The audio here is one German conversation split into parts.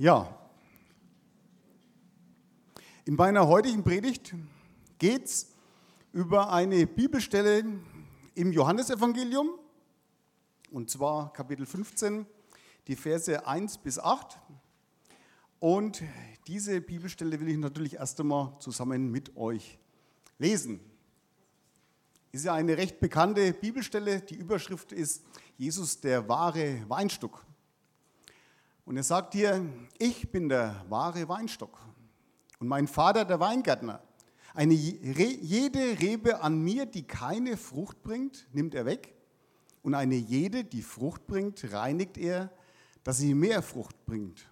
Ja, in meiner heutigen Predigt geht es über eine Bibelstelle im Johannesevangelium, und zwar Kapitel 15, die Verse 1 bis 8. Und diese Bibelstelle will ich natürlich erst einmal zusammen mit euch lesen. Ist ja eine recht bekannte Bibelstelle. Die Überschrift ist Jesus der wahre Weinstock. Und er sagt hier, ich bin der wahre Weinstock und mein Vater der Weingärtner. Eine, jede Rebe an mir, die keine Frucht bringt, nimmt er weg. Und eine jede, die Frucht bringt, reinigt er, dass sie mehr Frucht bringt.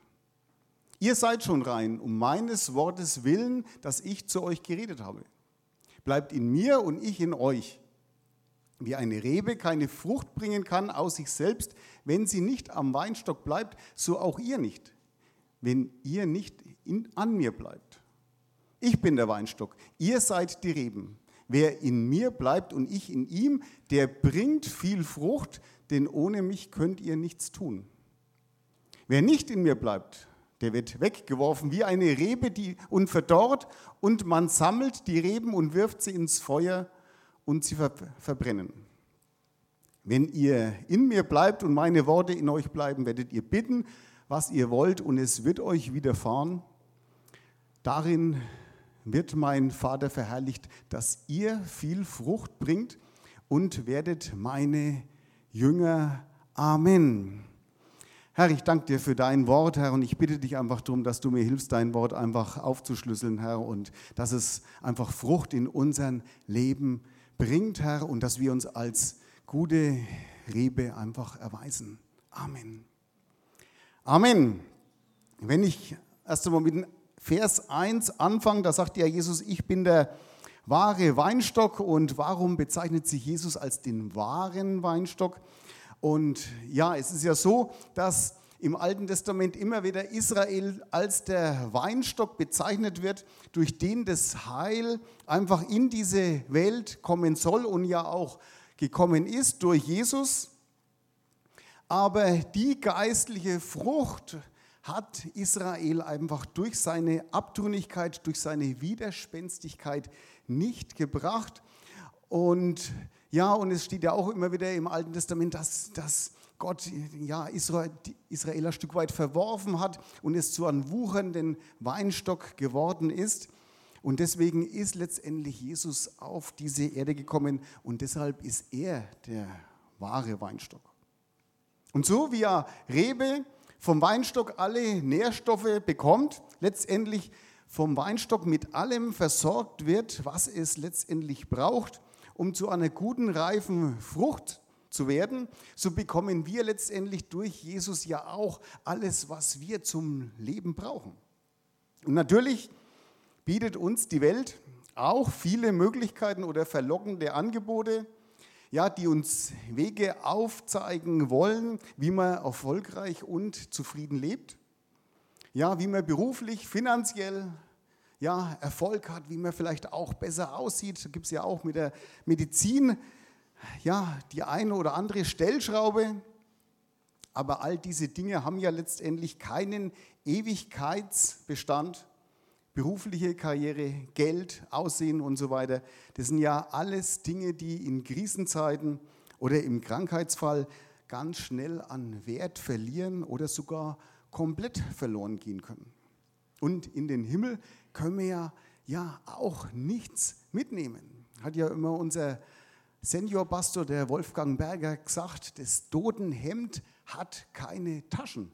Ihr seid schon rein, um meines Wortes willen, das ich zu euch geredet habe. Bleibt in mir und ich in euch. Wie eine Rebe keine Frucht bringen kann aus sich selbst, wenn sie nicht am Weinstock bleibt, so auch ihr nicht, wenn ihr nicht in, an mir bleibt. Ich bin der Weinstock, ihr seid die Reben. Wer in mir bleibt und ich in ihm, der bringt viel Frucht, denn ohne mich könnt ihr nichts tun. Wer nicht in mir bleibt, der wird weggeworfen wie eine Rebe die, und verdorrt und man sammelt die Reben und wirft sie ins Feuer und sie verbrennen. Wenn ihr in mir bleibt und meine Worte in euch bleiben, werdet ihr bitten, was ihr wollt, und es wird euch widerfahren. Darin wird mein Vater verherrlicht, dass ihr viel Frucht bringt und werdet meine Jünger. Amen. Herr, ich danke dir für dein Wort, Herr, und ich bitte dich einfach darum, dass du mir hilfst, dein Wort einfach aufzuschlüsseln, Herr, und dass es einfach Frucht in unserem Leben bringt bringt, Herr, und dass wir uns als gute Rebe einfach erweisen. Amen. Amen. Wenn ich erst einmal mit Vers 1 anfange, da sagt ja Jesus, ich bin der wahre Weinstock. Und warum bezeichnet sich Jesus als den wahren Weinstock? Und ja, es ist ja so, dass im Alten Testament immer wieder Israel als der Weinstock bezeichnet wird, durch den das Heil einfach in diese Welt kommen soll und ja auch gekommen ist durch Jesus. Aber die geistliche Frucht hat Israel einfach durch seine Abtrünnigkeit, durch seine Widerspenstigkeit nicht gebracht. Und ja, und es steht ja auch immer wieder im Alten Testament, dass, dass Gott ja, Israel, Israel ein Stück weit verworfen hat und es zu einem wuchernden Weinstock geworden ist. Und deswegen ist letztendlich Jesus auf diese Erde gekommen und deshalb ist er der wahre Weinstock. Und so wie er Rebe vom Weinstock alle Nährstoffe bekommt, letztendlich vom Weinstock mit allem versorgt wird, was es letztendlich braucht, um zu einer guten, reifen Frucht zu werden, so bekommen wir letztendlich durch Jesus ja auch alles, was wir zum Leben brauchen. Und natürlich bietet uns die Welt auch viele Möglichkeiten oder verlockende Angebote, ja, die uns Wege aufzeigen wollen, wie man erfolgreich und zufrieden lebt. Ja, wie man beruflich, finanziell ja, Erfolg hat, wie man vielleicht auch besser aussieht. Da gibt es ja auch mit der Medizin ja, die eine oder andere Stellschraube. Aber all diese Dinge haben ja letztendlich keinen Ewigkeitsbestand. Berufliche Karriere, Geld, Aussehen und so weiter. Das sind ja alles Dinge, die in Krisenzeiten oder im Krankheitsfall ganz schnell an Wert verlieren oder sogar komplett verloren gehen können. Und in den Himmel können wir ja, ja auch nichts mitnehmen. Hat ja immer unser Seniorpastor, der Wolfgang Berger, gesagt, das Totenhemd hat keine Taschen.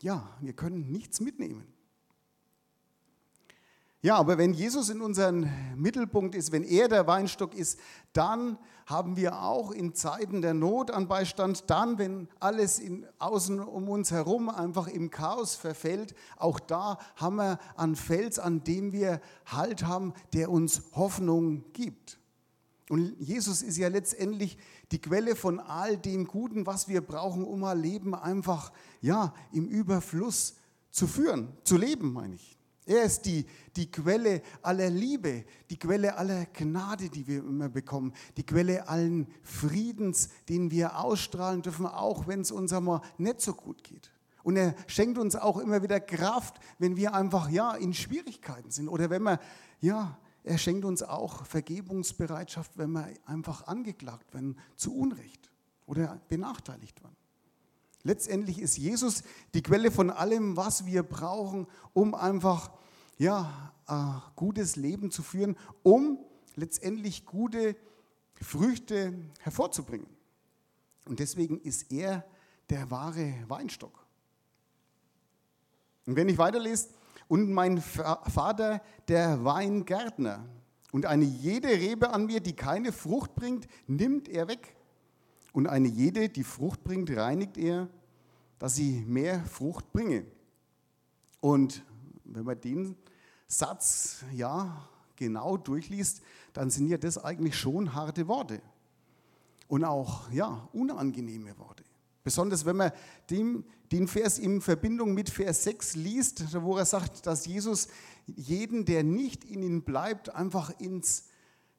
Ja, wir können nichts mitnehmen. Ja, aber wenn Jesus in unserem Mittelpunkt ist, wenn er der Weinstock ist, dann haben wir auch in Zeiten der Not an Beistand, dann, wenn alles in, außen um uns herum einfach im Chaos verfällt, auch da haben wir einen Fels, an dem wir Halt haben, der uns Hoffnung gibt. Und Jesus ist ja letztendlich die Quelle von all dem Guten, was wir brauchen, um ein Leben einfach ja, im Überfluss zu führen, zu leben, meine ich. Er ist die, die Quelle aller Liebe, die Quelle aller Gnade, die wir immer bekommen, die Quelle allen Friedens, den wir ausstrahlen dürfen, auch wenn es uns einmal nicht so gut geht. Und er schenkt uns auch immer wieder Kraft, wenn wir einfach ja in Schwierigkeiten sind oder wenn wir ja, er schenkt uns auch Vergebungsbereitschaft, wenn wir einfach angeklagt werden zu Unrecht oder benachteiligt werden. Letztendlich ist Jesus die Quelle von allem, was wir brauchen, um einfach ja, ein gutes Leben zu führen, um letztendlich gute Früchte hervorzubringen. Und deswegen ist er der wahre Weinstock. Und wenn ich weiterlese, und mein Vater der Weingärtner, und eine jede Rebe an mir, die keine Frucht bringt, nimmt er weg. Und eine jede, die Frucht bringt, reinigt er, dass sie mehr Frucht bringe. Und wenn man den Satz ja genau durchliest, dann sind ja das eigentlich schon harte Worte und auch ja unangenehme Worte. Besonders wenn man den, den Vers in Verbindung mit Vers 6 liest, wo er sagt, dass Jesus jeden, der nicht in ihm bleibt, einfach ins,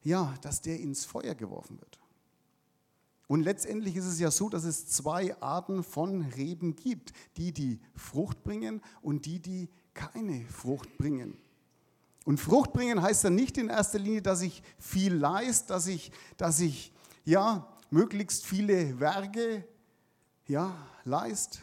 ja, dass der ins Feuer geworfen wird. Und letztendlich ist es ja so, dass es zwei Arten von Reben gibt, die die Frucht bringen und die, die keine Frucht bringen. Und Frucht bringen heißt dann nicht in erster Linie, dass ich viel leist, dass ich, dass ich ja, möglichst viele Werke ja, leist.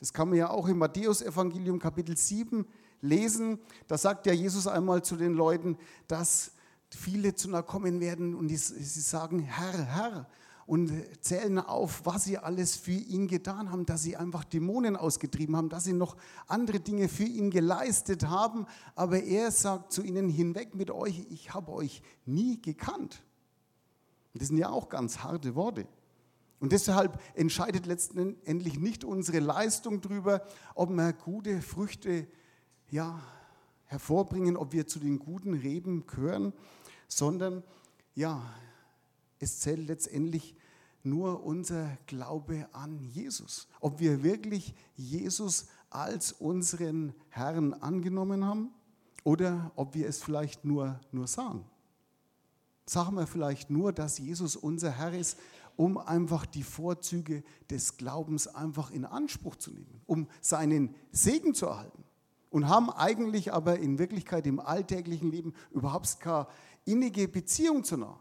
Das kann man ja auch im Matthäusevangelium Kapitel 7 lesen. Da sagt ja Jesus einmal zu den Leuten, dass viele zu nahe kommen werden und sie sagen, Herr, Herr, und zählen auf, was sie alles für ihn getan haben, dass sie einfach Dämonen ausgetrieben haben, dass sie noch andere Dinge für ihn geleistet haben. Aber er sagt zu ihnen, hinweg mit euch, ich habe euch nie gekannt. Das sind ja auch ganz harte Worte. Und deshalb entscheidet letztendlich nicht unsere Leistung darüber, ob wir gute Früchte ja, hervorbringen, ob wir zu den guten Reben gehören, sondern ja, es zählt letztendlich nur unser Glaube an Jesus. Ob wir wirklich Jesus als unseren Herrn angenommen haben oder ob wir es vielleicht nur, nur sagen. Sagen wir vielleicht nur, dass Jesus unser Herr ist, um einfach die Vorzüge des Glaubens einfach in Anspruch zu nehmen, um seinen Segen zu erhalten. Und haben eigentlich aber in Wirklichkeit im alltäglichen Leben überhaupt keine innige Beziehung zu nah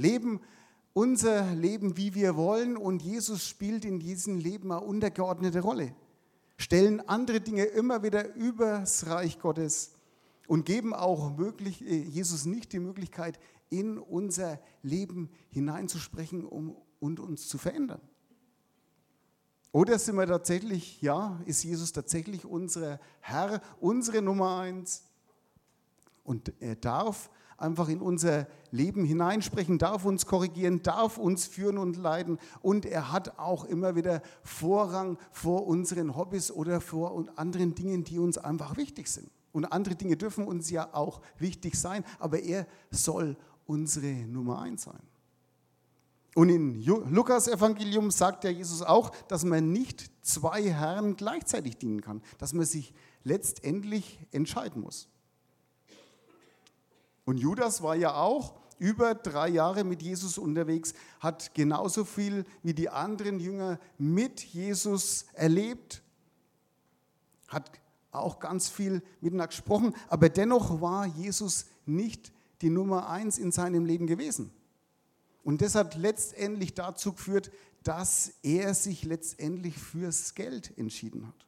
leben unser Leben, wie wir wollen und Jesus spielt in diesem Leben eine untergeordnete Rolle. Stellen andere Dinge immer wieder übers Reich Gottes und geben auch möglich, äh, Jesus nicht die Möglichkeit, in unser Leben hineinzusprechen um, und uns zu verändern. Oder sind wir tatsächlich, ja, ist Jesus tatsächlich unser Herr, unsere Nummer eins? Und er darf einfach in unser Leben hineinsprechen, darf uns korrigieren, darf uns führen und leiten. Und er hat auch immer wieder Vorrang vor unseren Hobbys oder vor anderen Dingen, die uns einfach wichtig sind. Und andere Dinge dürfen uns ja auch wichtig sein, aber er soll unsere Nummer eins sein. Und in Lukas Evangelium sagt ja Jesus auch, dass man nicht zwei Herren gleichzeitig dienen kann, dass man sich letztendlich entscheiden muss. Und Judas war ja auch über drei Jahre mit Jesus unterwegs, hat genauso viel wie die anderen Jünger mit Jesus erlebt, hat auch ganz viel miteinander gesprochen, aber dennoch war Jesus nicht die Nummer eins in seinem Leben gewesen. Und das hat letztendlich dazu geführt, dass er sich letztendlich fürs Geld entschieden hat.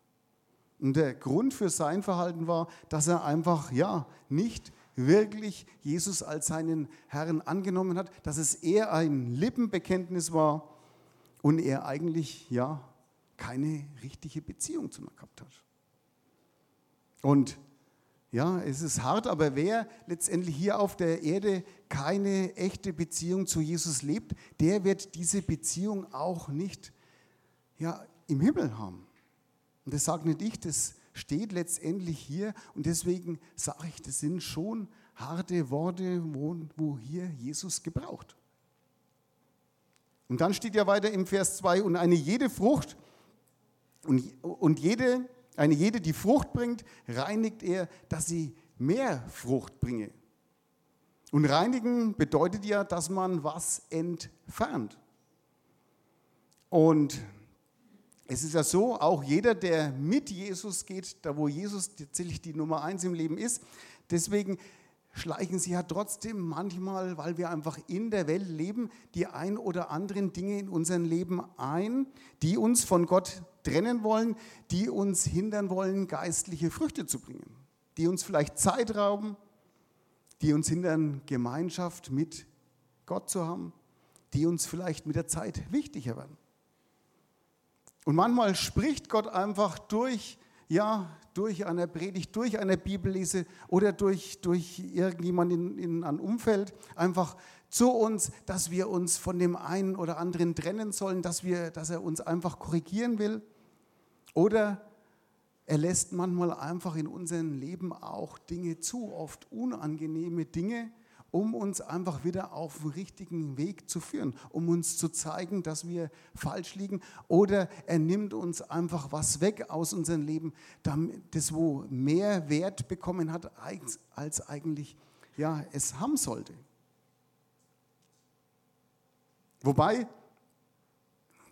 Und der Grund für sein Verhalten war, dass er einfach ja nicht wirklich Jesus als seinen Herrn angenommen hat, dass es eher ein Lippenbekenntnis war und er eigentlich ja keine richtige Beziehung zu mir gehabt hat. Und ja, es ist hart, aber wer letztendlich hier auf der Erde keine echte Beziehung zu Jesus lebt, der wird diese Beziehung auch nicht ja, im Himmel haben. Und das sagt nicht ich, das steht letztendlich hier und deswegen sage ich, das sind schon harte Worte, wo, wo hier Jesus gebraucht. Und dann steht ja weiter im Vers 2, und eine jede Frucht und, und jede, eine jede, die Frucht bringt, reinigt er, dass sie mehr Frucht bringe. Und reinigen bedeutet ja, dass man was entfernt. Und Es ist ja so, auch jeder, der mit Jesus geht, da wo Jesus tatsächlich die Nummer eins im Leben ist, deswegen schleichen sie ja trotzdem manchmal, weil wir einfach in der Welt leben, die ein oder anderen Dinge in unserem Leben ein, die uns von Gott trennen wollen, die uns hindern wollen, geistliche Früchte zu bringen, die uns vielleicht Zeit rauben, die uns hindern, Gemeinschaft mit Gott zu haben, die uns vielleicht mit der Zeit wichtiger werden. Und manchmal spricht Gott einfach durch, ja, durch eine Predigt, durch eine Bibellese oder durch, durch irgendjemanden in, in einem Umfeld einfach zu uns, dass wir uns von dem einen oder anderen trennen sollen, dass, wir, dass er uns einfach korrigieren will. Oder er lässt manchmal einfach in unserem Leben auch Dinge zu, oft unangenehme Dinge, um uns einfach wieder auf den richtigen Weg zu führen, um uns zu zeigen, dass wir falsch liegen. Oder er nimmt uns einfach was weg aus unserem Leben, das wo mehr Wert bekommen hat, als eigentlich ja, es haben sollte. Wobei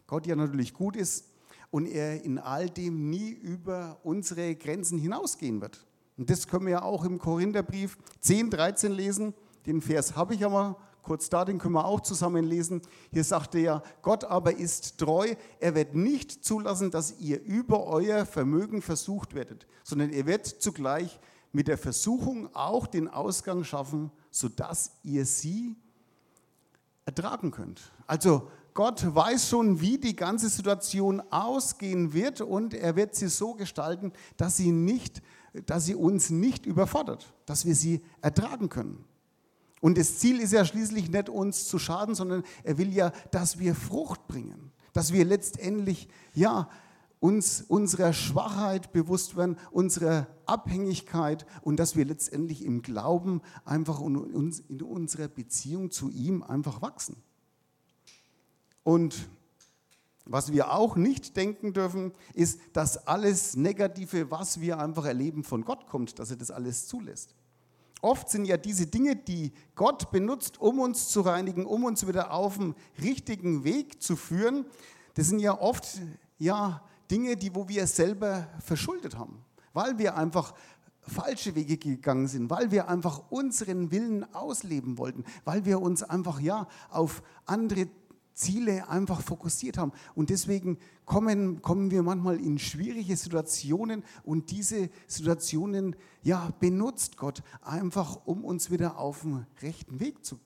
Gott ja natürlich gut ist und er in all dem nie über unsere Grenzen hinausgehen wird. Und das können wir ja auch im Korintherbrief 10, 13 lesen. Den Vers habe ich aber kurz da, den können wir auch zusammen lesen. Hier sagt er ja, Gott aber ist treu, er wird nicht zulassen, dass ihr über euer Vermögen versucht werdet, sondern er wird zugleich mit der Versuchung auch den Ausgang schaffen, sodass ihr sie ertragen könnt. Also Gott weiß schon, wie die ganze Situation ausgehen wird und er wird sie so gestalten, dass sie, nicht, dass sie uns nicht überfordert, dass wir sie ertragen können. Und das Ziel ist ja schließlich nicht uns zu schaden, sondern er will ja, dass wir Frucht bringen, dass wir letztendlich ja uns unserer Schwachheit bewusst werden, unserer Abhängigkeit und dass wir letztendlich im Glauben einfach in unserer Beziehung zu ihm einfach wachsen. Und was wir auch nicht denken dürfen, ist, dass alles Negative, was wir einfach erleben, von Gott kommt, dass er das alles zulässt. Oft sind ja diese Dinge, die Gott benutzt, um uns zu reinigen, um uns wieder auf den richtigen Weg zu führen, das sind ja oft ja, Dinge, die, wo wir selber verschuldet haben, weil wir einfach falsche Wege gegangen sind, weil wir einfach unseren Willen ausleben wollten, weil wir uns einfach ja auf andere Ziele einfach fokussiert haben. Und deswegen kommen, kommen wir manchmal in schwierige Situationen und diese Situationen ja, benutzt Gott einfach, um uns wieder auf den rechten Weg zu,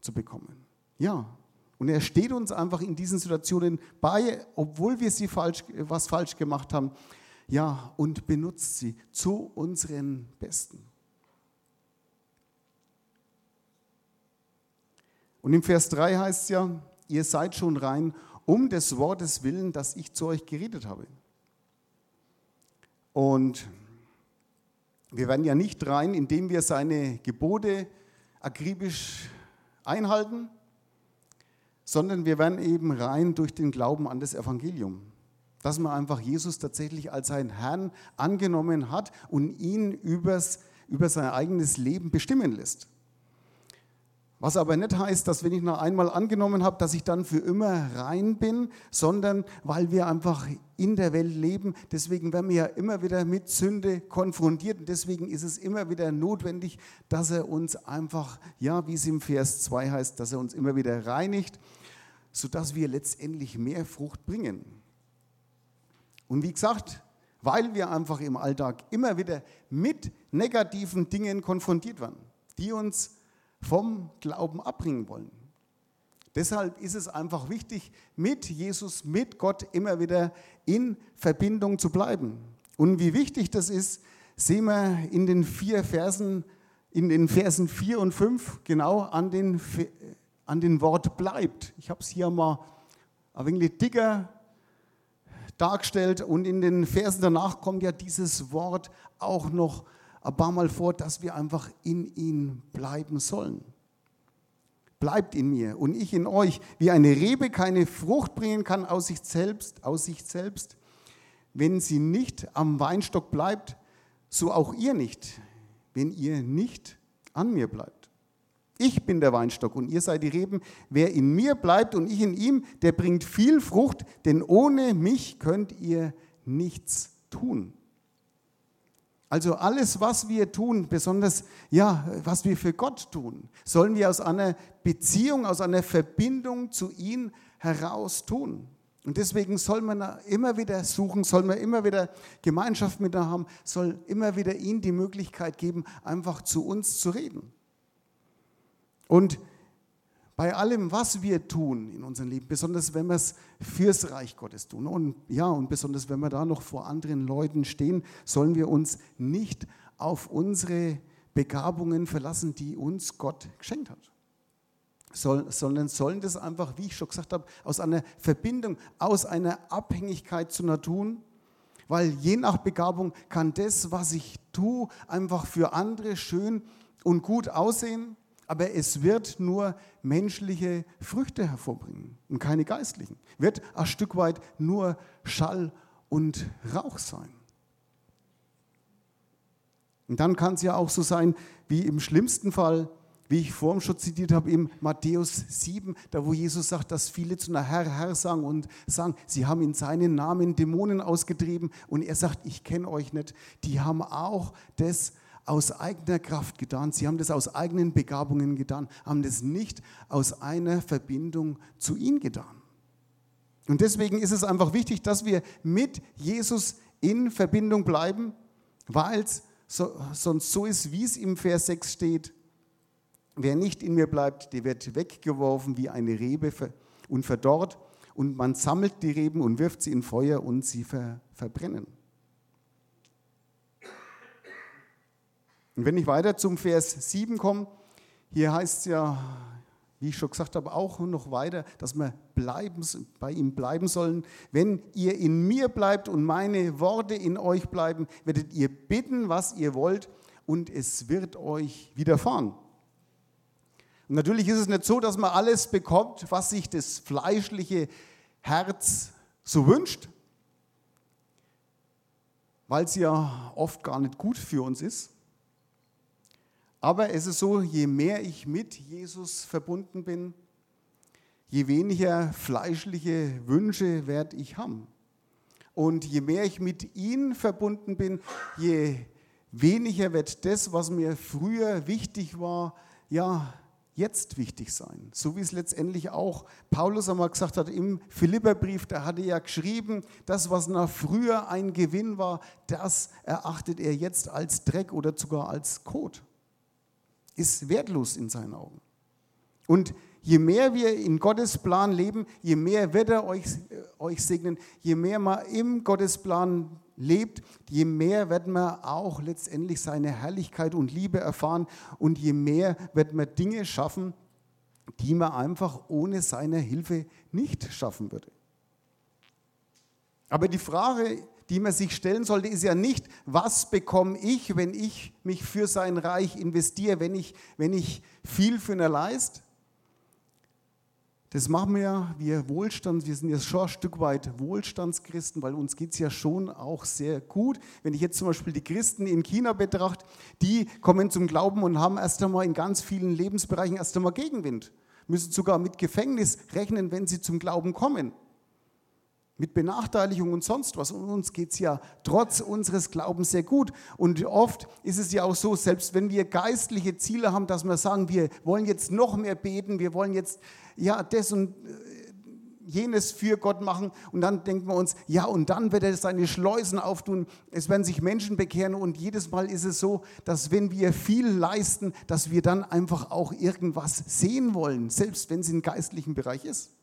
zu bekommen. Ja, und er steht uns einfach in diesen Situationen bei, obwohl wir sie falsch, was falsch gemacht haben, ja, und benutzt sie zu unseren Besten. Und im Vers 3 heißt es ja, ihr seid schon rein um des Wortes willen, das ich zu euch geredet habe. Und wir werden ja nicht rein, indem wir seine Gebote akribisch einhalten, sondern wir werden eben rein durch den Glauben an das Evangelium. Dass man einfach Jesus tatsächlich als seinen Herrn angenommen hat und ihn übers, über sein eigenes Leben bestimmen lässt. Was aber nicht heißt, dass wenn ich noch einmal angenommen habe, dass ich dann für immer rein bin, sondern weil wir einfach in der Welt leben. Deswegen werden wir ja immer wieder mit Sünde konfrontiert und deswegen ist es immer wieder notwendig, dass er uns einfach, ja, wie es im Vers 2 heißt, dass er uns immer wieder reinigt, sodass wir letztendlich mehr Frucht bringen. Und wie gesagt, weil wir einfach im Alltag immer wieder mit negativen Dingen konfrontiert werden, die uns vom Glauben abbringen wollen. Deshalb ist es einfach wichtig, mit Jesus, mit Gott immer wieder in Verbindung zu bleiben. Und wie wichtig das ist, sehen wir in den vier Versen, in den Versen 4 und 5 genau an den, an den Wort bleibt. Ich habe es hier mal ein wenig dicker dargestellt und in den Versen danach kommt ja dieses Wort auch noch ein paar Mal vor, dass wir einfach in ihm bleiben sollen. Bleibt in mir und ich in euch, wie eine Rebe keine Frucht bringen kann aus sich selbst, aus sich selbst, wenn sie nicht am Weinstock bleibt, so auch ihr nicht, wenn ihr nicht an mir bleibt. Ich bin der Weinstock und ihr seid die Reben. Wer in mir bleibt und ich in ihm, der bringt viel Frucht, denn ohne mich könnt ihr nichts tun. Also alles, was wir tun, besonders ja, was wir für Gott tun, sollen wir aus einer Beziehung, aus einer Verbindung zu ihm heraus tun. Und deswegen soll man immer wieder suchen, soll man immer wieder Gemeinschaft mit ihm haben, soll immer wieder ihm die Möglichkeit geben, einfach zu uns zu reden. Und bei allem, was wir tun in unserem Leben, besonders wenn wir es fürs Reich Gottes tun. Und ja, und besonders wenn wir da noch vor anderen Leuten stehen, sollen wir uns nicht auf unsere Begabungen verlassen, die uns Gott geschenkt hat. Soll, sondern sollen das einfach, wie ich schon gesagt habe, aus einer Verbindung, aus einer Abhängigkeit zu tun, weil je nach Begabung kann das, was ich tue, einfach für andere schön und gut aussehen aber es wird nur menschliche Früchte hervorbringen und keine geistlichen. Wird ein Stück weit nur Schall und Rauch sein. Und dann kann es ja auch so sein, wie im schlimmsten Fall, wie ich vorhin schon zitiert habe, im Matthäus 7, da wo Jesus sagt, dass viele zu einer Herr, Herr sagen und sagen, sie haben in seinen Namen Dämonen ausgetrieben und er sagt, ich kenne euch nicht. Die haben auch das aus eigener Kraft getan, sie haben das aus eigenen Begabungen getan, haben das nicht aus einer Verbindung zu ihm getan. Und deswegen ist es einfach wichtig, dass wir mit Jesus in Verbindung bleiben, weil es so, sonst so ist, wie es im Vers 6 steht. Wer nicht in mir bleibt, der wird weggeworfen wie eine Rebe und verdorrt. Und man sammelt die Reben und wirft sie in Feuer und sie ver verbrennen. Und wenn ich weiter zum Vers 7 komme, hier heißt es ja, wie ich schon gesagt habe, auch noch weiter, dass wir bleiben, bei ihm bleiben sollen. Wenn ihr in mir bleibt und meine Worte in euch bleiben, werdet ihr bitten, was ihr wollt, und es wird euch widerfahren. Und natürlich ist es nicht so, dass man alles bekommt, was sich das fleischliche Herz so wünscht, weil es ja oft gar nicht gut für uns ist. Aber es ist so, je mehr ich mit Jesus verbunden bin, je weniger fleischliche Wünsche werde ich haben. Und je mehr ich mit ihm verbunden bin, je weniger wird das, was mir früher wichtig war, ja, jetzt wichtig sein. So wie es letztendlich auch Paulus einmal gesagt hat im Philipperbrief, da hatte er ja geschrieben, das, was nach früher ein Gewinn war, das erachtet er jetzt als Dreck oder sogar als Kot ist wertlos in seinen Augen. Und je mehr wir in Gottes Plan leben, je mehr wird er euch, äh, euch segnen, je mehr man im Gottes Plan lebt, je mehr wird man auch letztendlich seine Herrlichkeit und Liebe erfahren und je mehr wird man Dinge schaffen, die man einfach ohne seine Hilfe nicht schaffen würde. Aber die Frage die man sich stellen sollte, ist ja nicht, was bekomme ich, wenn ich mich für sein Reich investiere, wenn ich, wenn ich viel für eine leist. Das machen wir ja, wir Wohlstand, wir sind ja schon ein Stück weit Wohlstandschristen, weil uns geht es ja schon auch sehr gut. Wenn ich jetzt zum Beispiel die Christen in China betrachte, die kommen zum Glauben und haben erst einmal in ganz vielen Lebensbereichen erst einmal Gegenwind, müssen sogar mit Gefängnis rechnen, wenn sie zum Glauben kommen mit Benachteiligung und sonst was. Und uns geht es ja trotz unseres Glaubens sehr gut. Und oft ist es ja auch so, selbst wenn wir geistliche Ziele haben, dass wir sagen, wir wollen jetzt noch mehr beten, wir wollen jetzt ja das und äh, jenes für Gott machen. Und dann denken wir uns, ja, und dann wird er seine Schleusen auftun. Es werden sich Menschen bekehren. Und jedes Mal ist es so, dass wenn wir viel leisten, dass wir dann einfach auch irgendwas sehen wollen, selbst wenn es im geistlichen Bereich ist.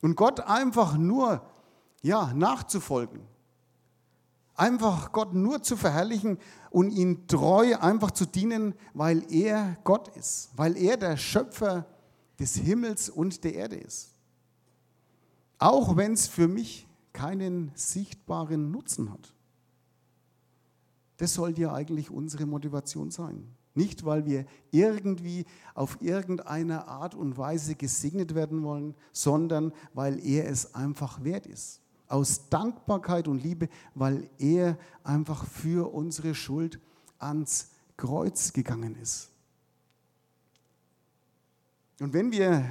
Und Gott einfach nur ja, nachzufolgen. Einfach Gott nur zu verherrlichen und ihn treu einfach zu dienen, weil er Gott ist, weil er der Schöpfer des Himmels und der Erde ist. Auch wenn es für mich keinen sichtbaren Nutzen hat. Das sollte ja eigentlich unsere Motivation sein. Nicht, weil wir irgendwie auf irgendeine Art und Weise gesegnet werden wollen, sondern weil er es einfach wert ist. Aus Dankbarkeit und Liebe, weil er einfach für unsere Schuld ans Kreuz gegangen ist. Und wenn wir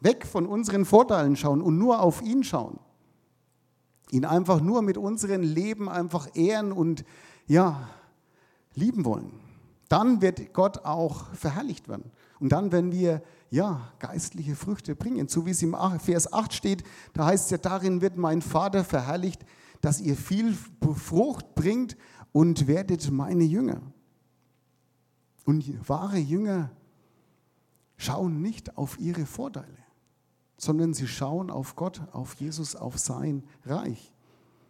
weg von unseren Vorteilen schauen und nur auf ihn schauen, ihn einfach nur mit unserem Leben einfach ehren und ja, lieben wollen, dann wird Gott auch verherrlicht werden. Und dann, wenn wir ja, geistliche Früchte bringen, so wie es im Vers 8 steht, da heißt es ja, darin wird mein Vater verherrlicht, dass ihr viel Frucht bringt und werdet meine Jünger. Und wahre Jünger schauen nicht auf ihre Vorteile, sondern sie schauen auf Gott, auf Jesus, auf sein Reich.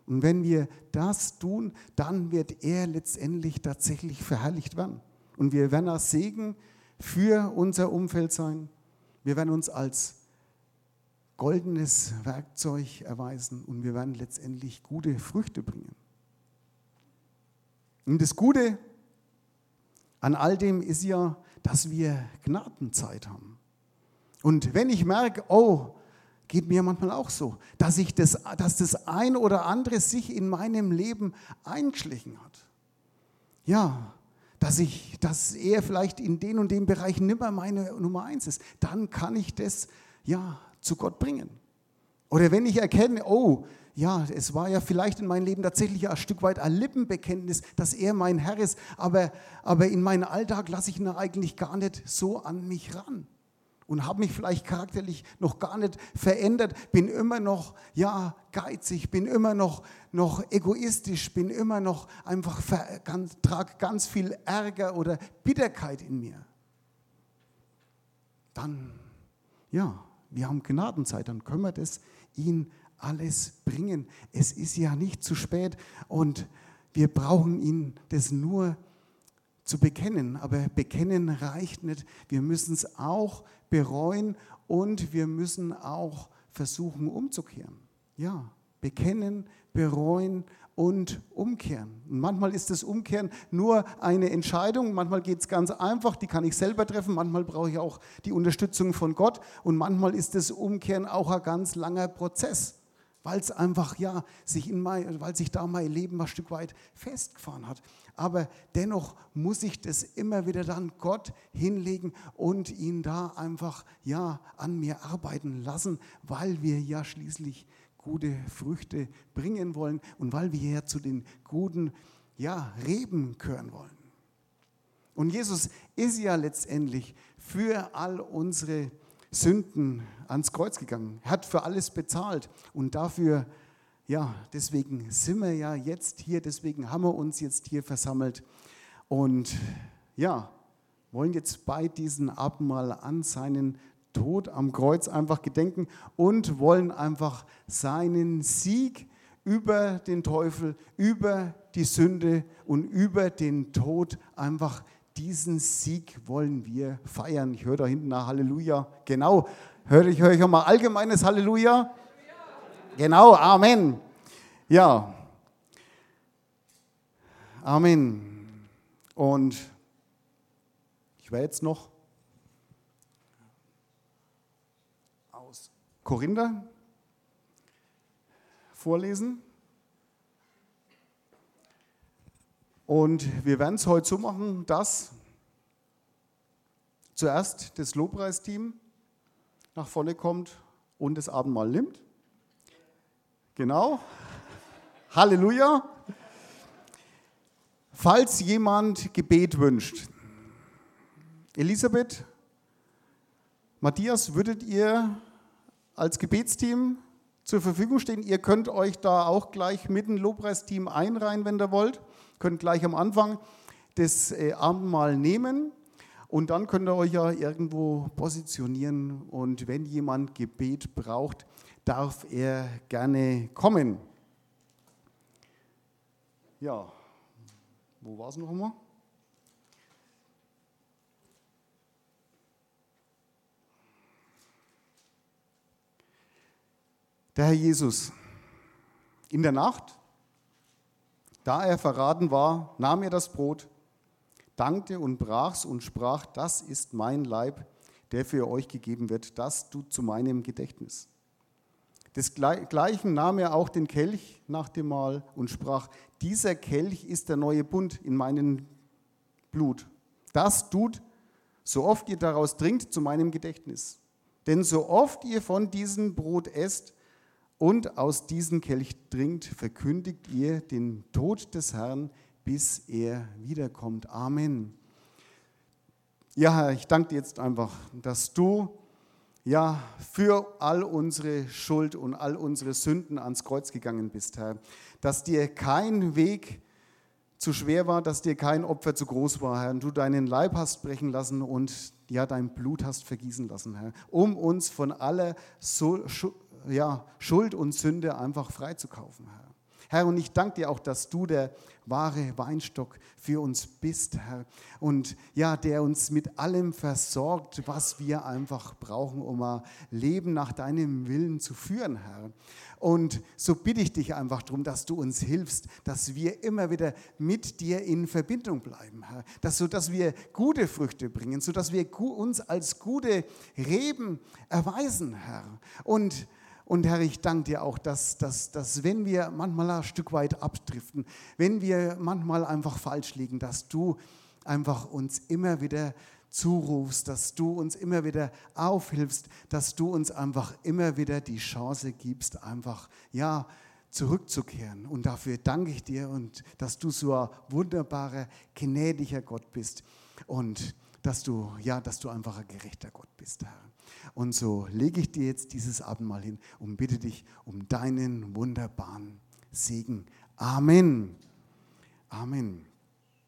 Und wenn wir das tun, dann wird er letztendlich tatsächlich verherrlicht werden. Und wir werden als Segen für unser Umfeld sein. Wir werden uns als goldenes Werkzeug erweisen und wir werden letztendlich gute Früchte bringen. Und das Gute an all dem ist ja, dass wir Gnadenzeit haben. Und wenn ich merke, oh, geht mir manchmal auch so, dass, ich das, dass das ein oder andere sich in meinem Leben eingeschlichen hat. Ja, dass, ich, dass er vielleicht in den und dem Bereich nimmer meine Nummer eins ist, dann kann ich das ja zu Gott bringen. Oder wenn ich erkenne, oh, ja, es war ja vielleicht in meinem Leben tatsächlich ein Stück weit ein Lippenbekenntnis, dass er mein Herr ist, aber, aber in meinem Alltag lasse ich ihn eigentlich gar nicht so an mich ran und habe mich vielleicht charakterlich noch gar nicht verändert, bin immer noch ja geizig, bin immer noch noch egoistisch, bin immer noch einfach ganz, trage ganz viel Ärger oder Bitterkeit in mir. Dann ja, wir haben Gnadenzeit, dann können wir das ihn alles bringen. Es ist ja nicht zu spät und wir brauchen ihn das nur zu bekennen. Aber bekennen reicht nicht. Wir müssen es auch bereuen und wir müssen auch versuchen umzukehren. Ja, bekennen, bereuen und umkehren. Und manchmal ist das Umkehren nur eine Entscheidung, manchmal geht es ganz einfach, die kann ich selber treffen, manchmal brauche ich auch die Unterstützung von Gott und manchmal ist das Umkehren auch ein ganz langer Prozess weil es einfach, ja, sich in mein, weil sich da mein Leben ein Stück weit festgefahren hat. Aber dennoch muss ich das immer wieder dann Gott hinlegen und ihn da einfach, ja, an mir arbeiten lassen, weil wir ja schließlich gute Früchte bringen wollen und weil wir ja zu den guten, ja, Reben gehören wollen. Und Jesus ist ja letztendlich für all unsere Sünden ans Kreuz gegangen. Hat für alles bezahlt und dafür, ja, deswegen sind wir ja jetzt hier, deswegen haben wir uns jetzt hier versammelt und ja, wollen jetzt bei diesem Abendmahl an seinen Tod am Kreuz einfach gedenken und wollen einfach seinen Sieg über den Teufel, über die Sünde und über den Tod einfach diesen Sieg wollen wir feiern. Ich höre da hinten nach Halleluja. Genau. Höre ich, höre ich auch mal allgemeines Halleluja? Genau, Amen. Ja. Amen. Und ich werde jetzt noch aus Korinther vorlesen. Und wir werden es heute so machen, dass zuerst das Lobpreisteam nach vorne kommt und das Abendmahl nimmt. Genau. Halleluja. Falls jemand Gebet wünscht, Elisabeth, Matthias, würdet ihr als Gebetsteam zur Verfügung stehen? Ihr könnt euch da auch gleich mit dem Lobpreisteam einreihen, wenn ihr wollt könnt gleich am Anfang das äh, Abendmahl nehmen und dann könnt ihr euch ja irgendwo positionieren und wenn jemand Gebet braucht, darf er gerne kommen. Ja, wo war es noch einmal? Der Herr Jesus. In der Nacht da er verraten war, nahm er das Brot, dankte und brach's und sprach, das ist mein Leib, der für euch gegeben wird, das tut zu meinem Gedächtnis. Desgleichen nahm er auch den Kelch nach dem Mahl und sprach, dieser Kelch ist der neue Bund in meinem Blut. Das tut, so oft ihr daraus trinkt, zu meinem Gedächtnis. Denn so oft ihr von diesem Brot esst und aus diesem Kelch trinkt, verkündigt ihr den Tod des Herrn, bis er wiederkommt. Amen. Ja, Herr, ich danke dir jetzt einfach, dass du ja für all unsere Schuld und all unsere Sünden ans Kreuz gegangen bist, Herr. Dass dir kein Weg zu schwer war, dass dir kein Opfer zu groß war, Herr, und du deinen Leib hast brechen lassen und ja, dein Blut hast vergießen lassen, Herr, um uns von aller Schuld und Sünde einfach freizukaufen, Herr. Herr, und ich danke dir auch, dass du der wahre Weinstock für uns bist, Herr. Und ja, der uns mit allem versorgt, was wir einfach brauchen, um ein Leben nach deinem Willen zu führen, Herr. Und so bitte ich dich einfach darum, dass du uns hilfst, dass wir immer wieder mit dir in Verbindung bleiben, Herr. Dass, so dass wir gute Früchte bringen, sodass wir uns als gute Reben erweisen, Herr. Und und Herr, ich danke dir auch, dass, dass, dass wenn wir manchmal ein Stück weit abdriften, wenn wir manchmal einfach falsch liegen, dass du einfach uns immer wieder zurufst, dass du uns immer wieder aufhilfst, dass du uns einfach immer wieder die Chance gibst, einfach, ja, zurückzukehren. Und dafür danke ich dir und dass du so ein wunderbarer, gnädiger Gott bist und dass du, ja, dass du einfach ein gerechter Gott bist, Herr. Und so lege ich dir jetzt dieses Abendmahl hin und bitte dich um deinen wunderbaren Segen. Amen. Amen.